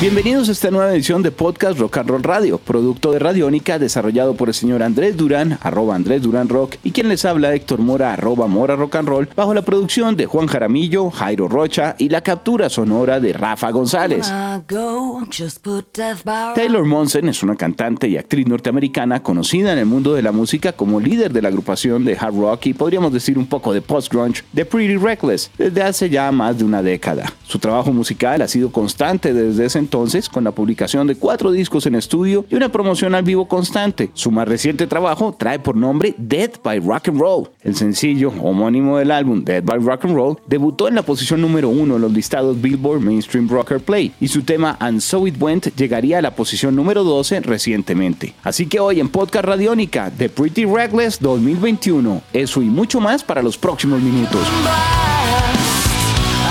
Bienvenidos a esta nueva edición de Podcast Rock and Roll Radio, producto de Radiónica desarrollado por el señor Andrés Durán, arroba Andrés Durán Rock, y quien les habla Héctor Mora, arroba Mora Rock and Roll, bajo la producción de Juan Jaramillo, Jairo Rocha y la captura sonora de Rafa González. Taylor Monson es una cantante y actriz norteamericana conocida en el mundo de la música como líder de la agrupación de hard rock y podríamos decir un poco de post-grunge de Pretty Reckless desde hace ya más de una década. Su trabajo musical ha sido constante desde ese entonces con la publicación de cuatro discos en estudio y una promoción al vivo constante. Su más reciente trabajo trae por nombre Dead by Rock and Roll. El sencillo homónimo del álbum Dead by Rock and Roll debutó en la posición número uno en los listados Billboard Mainstream Rocker Play y su tema And So It Went llegaría a la posición número 12 recientemente. Así que hoy en Podcast Radiónica de Pretty Reckless 2021, eso y mucho más para los próximos minutos.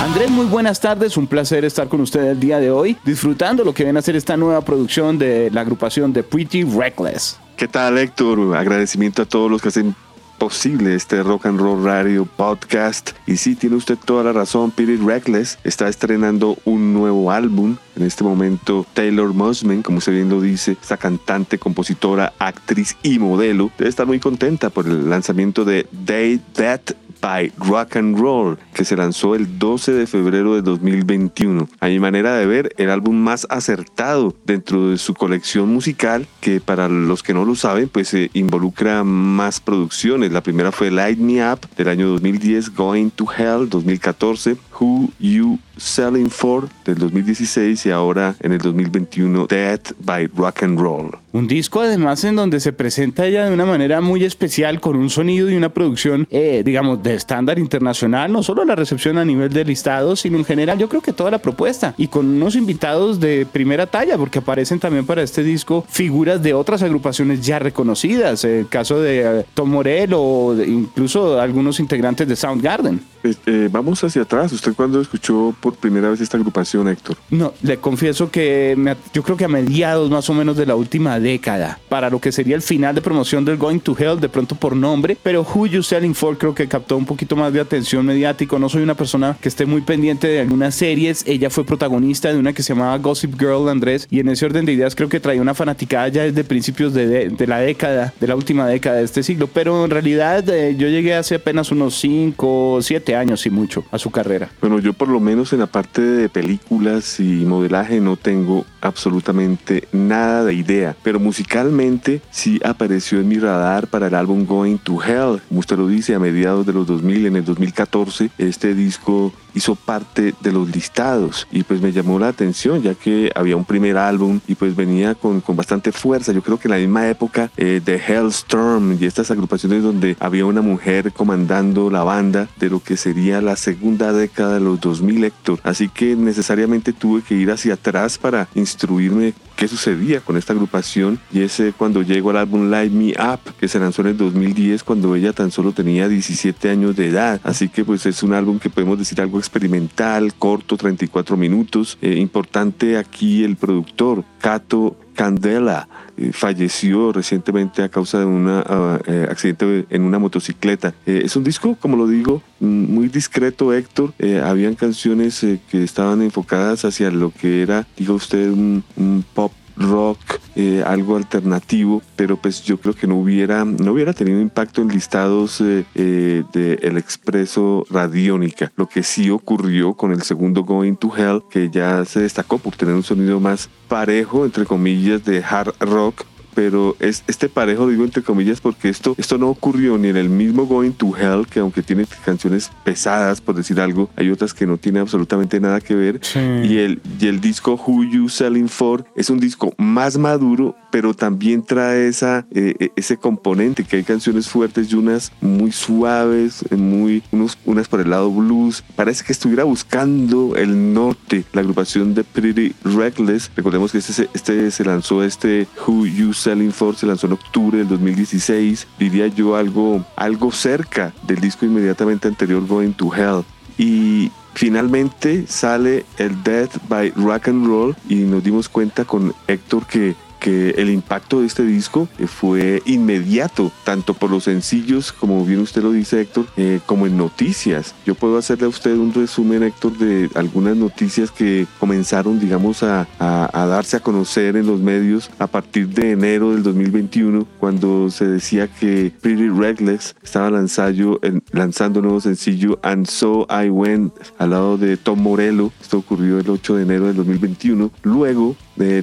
Andrés, muy buenas tardes, un placer estar con usted el día de hoy, disfrutando lo que viene a ser esta nueva producción de la agrupación de Pretty Reckless. ¿Qué tal, Héctor? Agradecimiento a todos los que hacen posible este Rock and Roll Radio podcast. Y sí, tiene usted toda la razón, Pretty Reckless está estrenando un nuevo álbum. En este momento, Taylor Musman, como usted bien dice, esta cantante, compositora, actriz y modelo, debe estar muy contenta por el lanzamiento de Day That by Rock and Roll, que se lanzó el 12 de febrero de 2021. A mi manera de ver, el álbum más acertado dentro de su colección musical, que para los que no lo saben, pues eh, involucra más producciones. La primera fue Light Me Up del año 2010, Going to Hell 2014, Who You Selling For del 2016 y ahora en el 2021 Dead by Rock and Roll. Un disco además en donde se presenta ella de una manera muy especial con un sonido y una producción, eh, digamos, de estándar internacional, no solo la recepción a nivel de listados, sino en general yo creo que toda la propuesta y con unos invitados de primera talla porque aparecen también para este disco figuras de otras agrupaciones ya reconocidas, el caso de eh, Tom Morel o incluso algunos integrantes de Soundgarden. Eh, eh, vamos hacia atrás, ¿usted cuándo escuchó por primera vez esta agrupación, Héctor? No, le confieso que yo creo que a mediados más o menos de la última década, para lo que sería el final de promoción del Going to Hell, de pronto por nombre, pero Who You Selling For creo que captó un poquito más de atención mediático. No soy una persona que esté muy pendiente de algunas series. Ella fue protagonista de una que se llamaba Gossip Girl, Andrés, y en ese orden de ideas creo que traía una fanaticada ya desde principios de, de, la década, de la última década de este siglo, pero en realidad eh, yo llegué hace apenas unos 5 o 7 años y mucho a su carrera. Bueno, yo por lo menos en la parte de películas y modelaje no tengo absolutamente nada de idea, pero musicalmente sí apareció en mi radar para el álbum Going to Hell, como usted lo dice, a mediados de los 2000, en el 2014, este disco hizo parte de los listados y pues me llamó la atención ya que había un primer álbum y pues venía con, con bastante fuerza. Yo creo que en la misma época eh, de Hellstorm y estas agrupaciones donde había una mujer comandando la banda de lo que sería la segunda década de los 2000 Héctor. Así que necesariamente tuve que ir hacia atrás para instruirme qué sucedía con esta agrupación y ese cuando llegó al álbum Light Me Up que se lanzó en el 2010 cuando ella tan solo tenía 17 años de edad. Así que pues es un álbum que podemos decir algo experimental, corto, 34 minutos. Eh, importante aquí el productor, Cato Candela eh, falleció recientemente a causa de un uh, accidente en una motocicleta. Eh, es un disco, como lo digo, muy discreto, Héctor. Eh, habían canciones que estaban enfocadas hacia lo que era, diga usted, un pop rock, eh, algo alternativo, pero pues yo creo que no hubiera, no hubiera tenido impacto en listados eh, eh, de El Expreso Radiónica. Lo que sí ocurrió con el segundo Going to Hell, que ya se destacó por tener un sonido más parejo, entre comillas, de hard rock, pero es este parejo digo entre comillas porque esto, esto no ocurrió ni en el mismo Going to Hell, que aunque tiene canciones pesadas, por decir algo, hay otras que no tienen absolutamente nada que ver. Sí. Y, el, y el disco Who You Selling For es un disco más maduro, pero también trae esa, eh, ese componente, que hay canciones fuertes y unas muy suaves, muy, unos, unas por el lado blues. Parece que estuviera buscando el norte, la agrupación de Pretty Reckless. Recordemos que este, este se lanzó este Who You Selling For se lanzó en octubre del 2016, diría yo algo, algo cerca del disco inmediatamente anterior Going to Hell. Y finalmente sale el Death by Rock and Roll y nos dimos cuenta con Héctor que que el impacto de este disco eh, fue inmediato, tanto por los sencillos, como bien usted lo dice Héctor, eh, como en noticias. Yo puedo hacerle a usted un resumen Héctor de algunas noticias que comenzaron digamos a, a, darse a conocer en los medios a partir de enero del 2021 cuando se decía que Pretty Reckless estaba lanzando, lanzando un nuevo sencillo And So I Went al lado de Tom Morello. Esto ocurrió el 8 de enero del 2021. Luego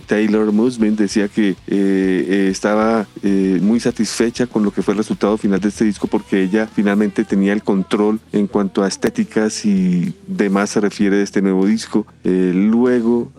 Taylor Musmin decía que eh, eh, estaba eh, muy satisfecha con lo que fue el resultado final de este disco porque ella finalmente tenía el control en cuanto a estéticas y demás se refiere de este nuevo disco. luego,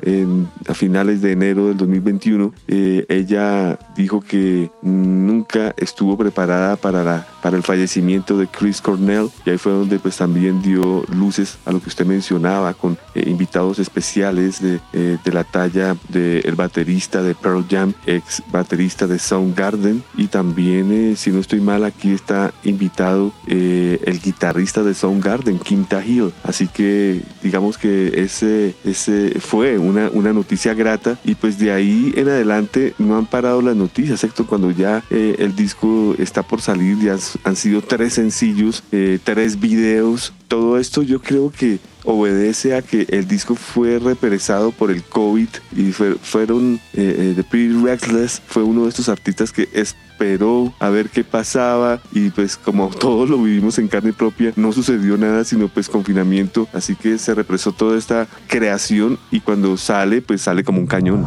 a finales de enero del 2021, ella dijo que nunca estuvo preparada para, la, para el fallecimiento de Chris Cornell y ahí fue donde pues también dio luces a lo que usted mencionaba con invitados especiales de, de la talla de el baterista de Pearl Jam, ex baterista de Soundgarden y también, eh, si no estoy mal, aquí está invitado eh, el guitarrista de Soundgarden, Kim Tahill. Así que digamos que ese, ese fue una, una noticia grata y pues de ahí en adelante no han parado las noticias, excepto cuando ya eh, el disco está por salir, ya han sido tres sencillos, tres videos. Todo esto yo creo que obedece a que el disco fue represado por el COVID y fueron eh, eh, The Pretty Reckless fue uno de estos artistas que esperó a ver qué pasaba y pues como todos lo vivimos en carne propia no sucedió nada sino pues confinamiento así que se represó toda esta creación y cuando sale pues sale como un cañón.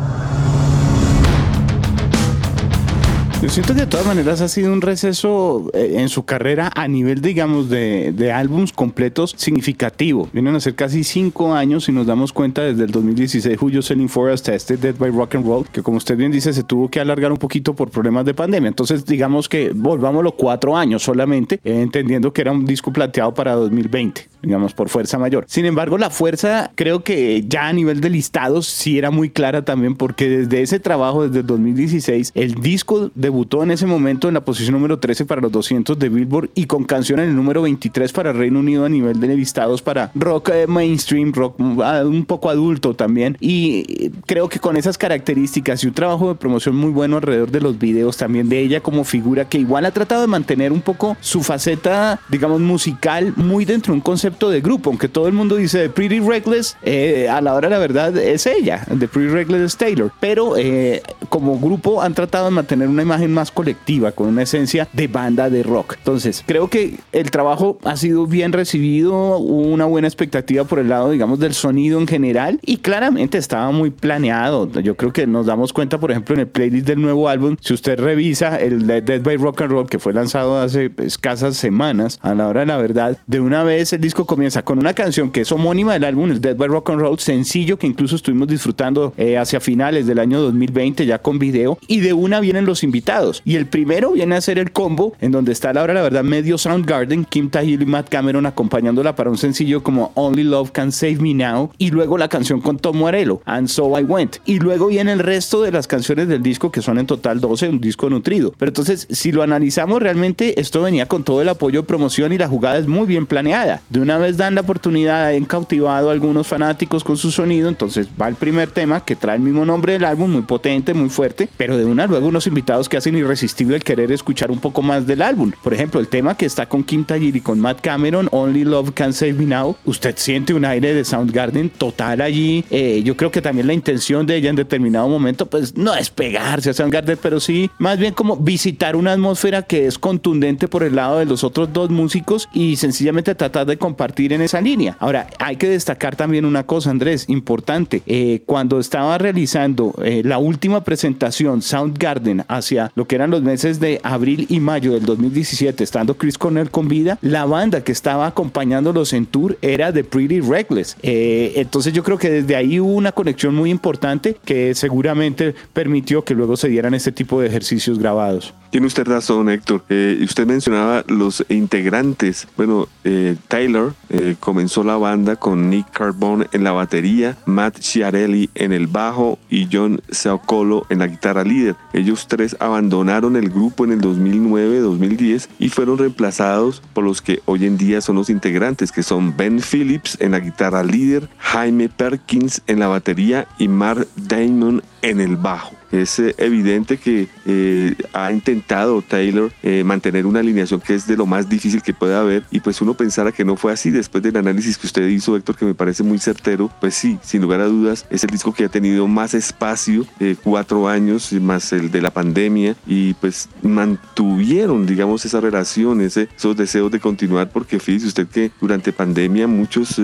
Yo siento que de todas maneras ha sido un receso eh, en su carrera a nivel, digamos, de, de álbums completos significativo. Vienen a ser casi cinco años y nos damos cuenta desde el 2016 Julio Selling For hasta este Dead by Rock and Roll, que como usted bien dice, se tuvo que alargar un poquito por problemas de pandemia. Entonces, digamos que volvámoslo cuatro años solamente, eh, entendiendo que era un disco planteado para 2020 digamos, por fuerza mayor. Sin embargo, la fuerza creo que ya a nivel de listados sí era muy clara también porque desde ese trabajo, desde el 2016, el disco debutó en ese momento en la posición número 13 para los 200 de Billboard y con canción en el número 23 para Reino Unido a nivel de listados para rock eh, mainstream, rock ah, un poco adulto también. Y creo que con esas características y un trabajo de promoción muy bueno alrededor de los videos también de ella como figura que igual ha tratado de mantener un poco su faceta, digamos, musical muy dentro de un concepto de grupo, aunque todo el mundo dice Pretty Reckless, eh, a la hora de la verdad es ella, The Pretty Reckless Taylor, pero eh, como grupo han tratado de mantener una imagen más colectiva, con una esencia de banda de rock. Entonces, creo que el trabajo ha sido bien recibido, hubo una buena expectativa por el lado, digamos, del sonido en general y claramente estaba muy planeado. Yo creo que nos damos cuenta, por ejemplo, en el playlist del nuevo álbum, si usted revisa el Dead by Rock and Roll que fue lanzado hace escasas semanas, a la hora de la verdad, de una vez el disco comienza con una canción que es homónima del álbum, el Dead by Rock and Roll, sencillo que incluso estuvimos disfrutando eh, hacia finales del año 2020 ya con video y de una vienen los invitados y el primero viene a ser el combo en donde está la hora la verdad medio Soundgarden, Kim Tahill y Matt Cameron acompañándola para un sencillo como Only Love Can Save Me Now y luego la canción con Tom Morello, And So I Went y luego viene el resto de las canciones del disco que son en total 12, un disco nutrido. Pero entonces si lo analizamos realmente esto venía con todo el apoyo de promoción y la jugada es muy bien planeada. De una vez dan la oportunidad, han cautivado a algunos fanáticos con su sonido, entonces va el primer tema que trae el mismo nombre del álbum, muy potente, muy fuerte, pero de una luego unos invitados que hacen irresistible el querer escuchar un poco más del álbum. Por ejemplo, el tema que está con Kim Tajiri y con Matt Cameron, Only Love Can Save Me Now, usted siente un aire de Soundgarden total allí. Eh, yo creo que también la intención de ella en determinado momento, pues no es pegarse a Soundgarden, pero sí más bien como visitar una atmósfera que es contundente por el lado de los otros dos músicos y sencillamente tratar de compartir en esa línea. Ahora, hay que destacar también una cosa, Andrés, importante. Eh, cuando estaba realizando eh, la última presentación Soundgarden hacia lo que eran los meses de abril y mayo del 2017, estando Chris Cornell con vida, la banda que estaba acompañándolos en tour era The Pretty Reckless. Eh, entonces yo creo que desde ahí hubo una conexión muy importante que seguramente permitió que luego se dieran este tipo de ejercicios grabados. Tiene usted razón, Héctor. Eh, usted mencionaba los integrantes. Bueno, eh, Taylor eh, comenzó la banda con Nick Carbone en la batería, Matt Chiarelli en el bajo y John Seocolo en la guitarra líder. Ellos tres abandonaron el grupo en el 2009-2010 y fueron reemplazados por los que hoy en día son los integrantes, que son Ben Phillips en la guitarra líder, Jaime Perkins en la batería y Mark Damon en el bajo. Es eh, evidente que eh, ha intentado Taylor eh, mantener una alineación que es de lo más difícil que puede haber. Y pues uno pensara que no fue así después del análisis que usted hizo, Héctor, que me parece muy certero, pues sí, sin lugar a dudas, es el disco que ha tenido más espacio, cuatro años más el de la pandemia. Y pues mantuvieron, digamos, esa relación, ese, esos deseos de continuar porque fíjese usted que durante pandemia muchos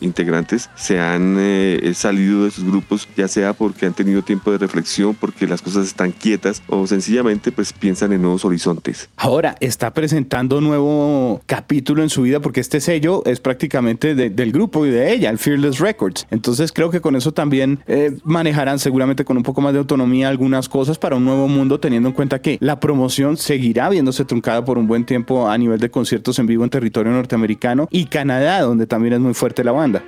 integrantes se han salido de sus grupos, ya sea porque han tenido tiempo de reflexión, porque las cosas están quietas o sencillamente pues piensan en nuevos horizontes. Ahora está presentando un nuevo capítulo en su vida porque este sello es prácticamente del grupo y de ella, el Fearless Records. Entonces creo que con eso también eh, manejarán seguramente con un poco más de autonomía algunas cosas para un nuevo mundo teniendo en cuenta que la promoción seguirá viéndose truncada por un buen tiempo a nivel de conciertos en vivo en territorio norteamericano y Canadá, donde también es muy fuerte la banda.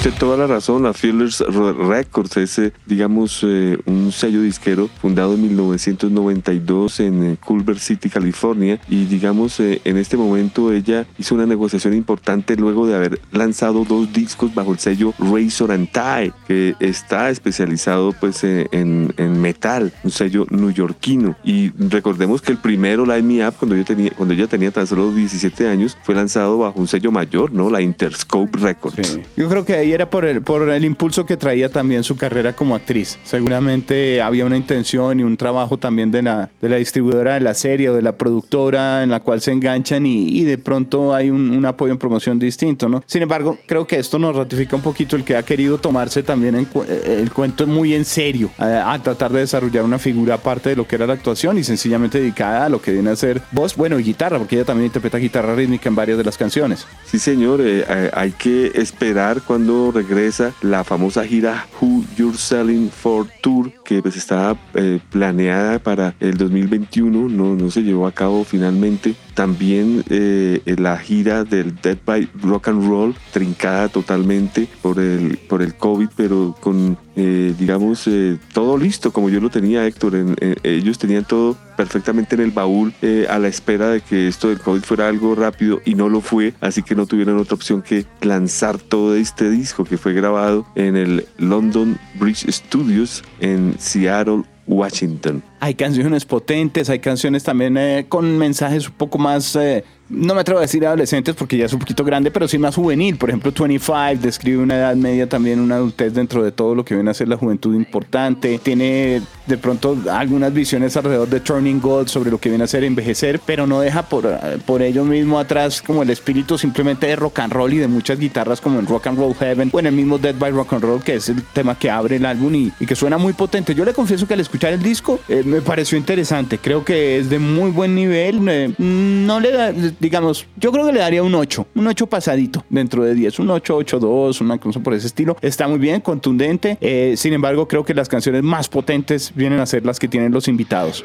Usted toda la razón, la Fearless Records es, eh, digamos, eh, un sello disquero fundado en 1992 en eh, Culver City, California, y digamos, en este momento ella hizo una negociación importante luego de haber lanzado dos discos bajo el sello Razor and Tie, que está especializado pues en, en metal, un sello neoyorquino. Y recordemos que el primero, Light Me Up, cuando, yo tenía, cuando ella tenía tan solo 17 años, fue lanzado bajo un sello mayor, ¿no? La Interscope Records. Yo creo que ahí era por el, por el impulso que traía también su carrera como actriz. Seguramente había una intención y un trabajo también de la, de la distribuidora de la serie o de la productora en la cual se enganchan y, de pronto hay un, apoyo en promoción distinto, ¿no? Sin embargo, creo que esto nos ratifica un poquito el que ha querido tomarse también eh, el cuento muy en serio, a, tratar de desarrollar una figura aparte de lo que era la actuación y sencillamente dedicada a lo que viene a ser voz, bueno, y guitarra, porque ella también interpreta guitarra rítmica en varias de las canciones. Sí, señor, eh, eh, hay que esperar cuando regresa la famosa gira Who You're Selling For Tour que pues estaba eh, planeada para el 2021, no, no se llevó a cabo finalmente. También eh, la gira del Dead by Rock and Roll, trincada totalmente por el, por el COVID, pero con, eh, digamos, todo listo, como yo lo tenía, Héctor. ellos tenían todo perfectamente en el baúl a la espera de que esto del COVID fuera algo rápido y no lo fue, así que no tuvieron otra opción que lanzar todo este disco que fue grabado en el London Bridge Studios en Seattle, Washington. Hay canciones potentes, hay canciones también eh, con mensajes un poco más eh, no me atrevo a decir adolescentes porque ya es un poquito grande, pero sí más juvenil. Por ejemplo, 25 describe una edad media también, una adultez dentro de todo lo que viene a ser la juventud importante. Tiene de pronto algunas visiones alrededor de Turning Gold sobre lo que viene a ser envejecer, pero no deja por, por ello mismo atrás como el espíritu simplemente de rock and roll y de muchas guitarras como en Rock and Roll Heaven o en el mismo Dead by Rock and Roll, que es el tema que abre el álbum y, que suena muy potente. Yo le confieso que al escuchar el disco eh, me pareció interesante. Creo que es de muy buen nivel. No le da digamos, yo creo que le daría un 8, un 8 pasadito dentro de 10, un 8, 8, 2, una cosa por ese estilo. Está muy bien, contundente. Eh, sin embargo, creo que las canciones más potentes vienen a ser las que tienen los invitados.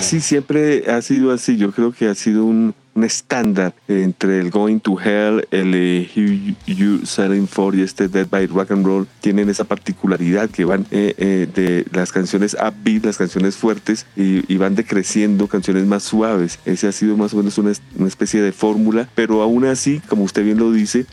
Sí, siempre ha sido así. Yo creo que ha sido un, un estándar entre el Going to Hell, el eh, You Selling For y este Dead by Rock and Roll tienen esa particularidad que van eh, eh, de las canciones upbeat, las canciones fuertes y, van decreciendo canciones más suaves. Ese ha sido más o menos una, una especie de fórmula, pero aún así, como usted bien lo dice,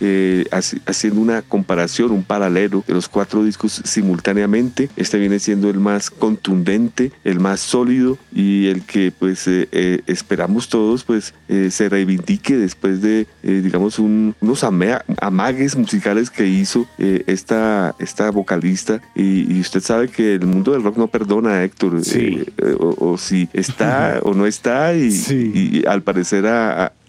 haciendo una comparación, un paralelo de los cuatro discos simultáneamente, este viene siendo el más contundente, el más sólido y el que pues esperamos todos pues se reivindique después de, eh, digamos, unos amagues musicales que hizo eh, esta, esta vocalista. Y, usted sabe que el mundo del rock no perdona, Héctor. Sí. Eh, o, si está o no está. Y, al parecer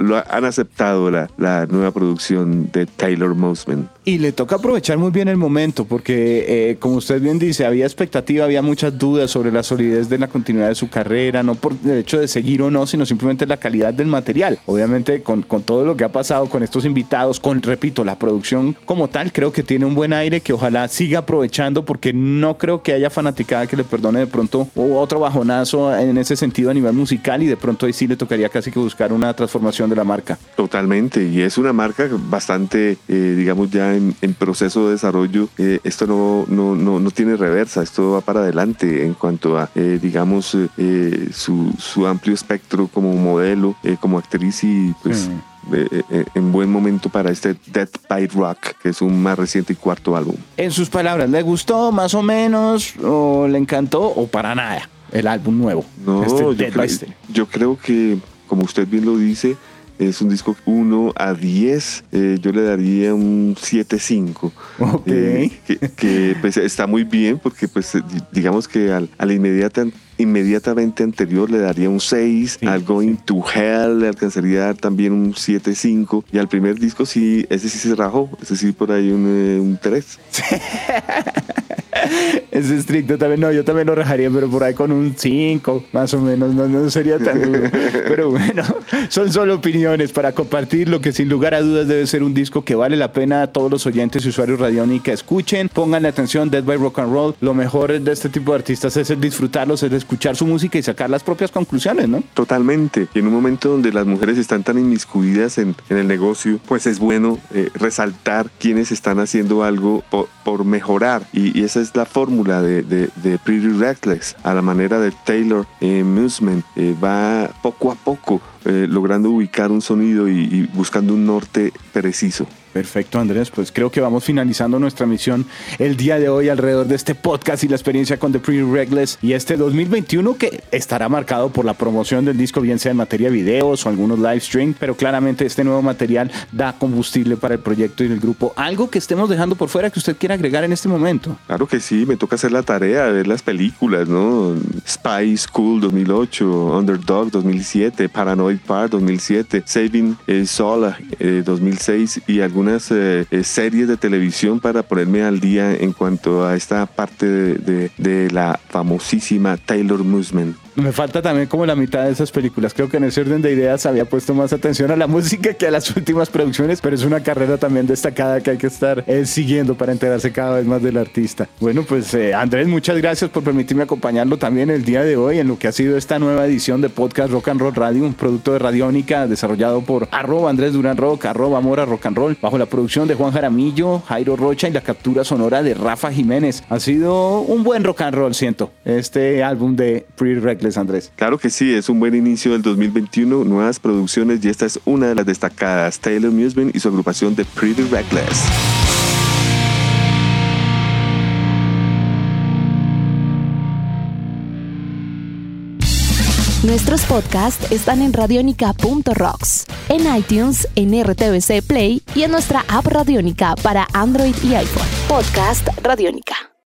lo han aceptado la, la nueva producción de Taylor Mosman. Y le toca aprovechar muy bien el momento, porque como usted bien dice, había expectativa, había muchas dudas sobre la solidez de la continuidad de su carrera, no por el hecho de seguir o no, sino simplemente la calidad del material. Obviamente con, con, todo lo que ha pasado con estos invitados, con, repito, la producción como tal, creo que tiene un buen aire que ojalá siga aprovechando porque no creo que haya fanaticada que le perdone de pronto otro bajonazo en ese sentido a nivel musical y de pronto ahí sí le tocaría casi que buscar una transformación de la marca. Totalmente, y es una marca bastante, eh, digamos, ya en, proceso de desarrollo. Eh, esto no, no, no, no, tiene reversa, esto va para adelante en cuanto a, eh, digamos, su, su amplio espectro como modelo, como actriz y pues eh, eh, en buen momento para este Dead by Rock, que es un más reciente y cuarto álbum. En sus palabras, ¿le gustó más o menos o le encantó o para nada el álbum nuevo? No, este Dead by yo creo que, como usted bien lo dice, es un disco 1 a 10. eh, yo le daría un 7-5. Ok. Eh, que, que, pues, está muy bien porque pues eh, di- digamos que al, a la inmediata, inmediatamente anterior le daría un 6, Sí, al Going to Hell le alcanzaría a dar también un 7-5 y al primer disco sí, ese sí se rajó, ese sí por ahí un, eh, un 3. Es estricto también, no, yo también lo rajaría, pero por ahí con un 5, más o menos, no, no sería tan duro. Pero bueno, son solo opiniones para compartir lo que sin lugar a dudas debe ser un disco que vale la pena a todos los oyentes y usuarios radiónica escuchen, pongan atención, Dead by Rock and Roll. Lo mejor de este tipo de artistas es el disfrutarlos, es escuchar su música y sacar las propias conclusiones, ¿no? Totalmente. Y en un momento donde las mujeres están tan inmiscuidas en, en el negocio, pues es bueno eh, resaltar quienes están haciendo algo por, por mejorar. Y, y esa es la fórmula de, de- de Pretty Reckless. A la manera de Taylor eh, eh, va poco a poco eh, logrando ubicar un sonido y, y buscando un norte preciso. Perfecto, Andrés. Pues creo que vamos finalizando nuestra misión el día de hoy alrededor de este podcast y la experiencia con The Pretty Reckless y este 2021 que estará marcado por la promoción del disco, bien sea en materia de videos o algunos live stream, pero claramente este nuevo material da combustible para el proyecto y el grupo. Algo que estemos dejando por fuera que usted quiera agregar en este momento. Claro que sí, me toca hacer la tarea, ver las películas, ¿no? Spy School 2008, Underdog 2007, Park 2007, Saving eh, Sola eh, 2006 y algunas eh, eh, series de televisión para ponerme al día en cuanto a esta parte de la famosísima Taylor Musman. Me falta también como la mitad de esas películas. Creo que en ese orden de ideas había puesto más atención a la música que a las últimas producciones, pero es una carrera también destacada que hay que estar eh, siguiendo para enterarse cada vez más del artista. Bueno, pues eh, Andrés, muchas gracias por permitirme acompañarlo también el día de hoy en lo que ha sido esta nueva edición de Podcast Rock and Roll Radio, un producto de Radiónica desarrollado por arroba Andrés Durán Rock, arroba Mora Rock and Roll, bajo la producción de Juan Jaramillo, Jairo Rocha y la captura sonora de Rafa Jiménez. Ha sido un buen rock and roll, siento, este álbum de Pretty Andrés. Claro que sí, es un buen inicio del 2021, nuevas producciones y esta es una de las destacadas, Taylor Musman y su agrupación de Pretty Reckless. Nuestros podcasts están en radionica.rocks, en iTunes, en RTVC Play y en nuestra app Radionica para Android y iPhone. Podcast Radionica.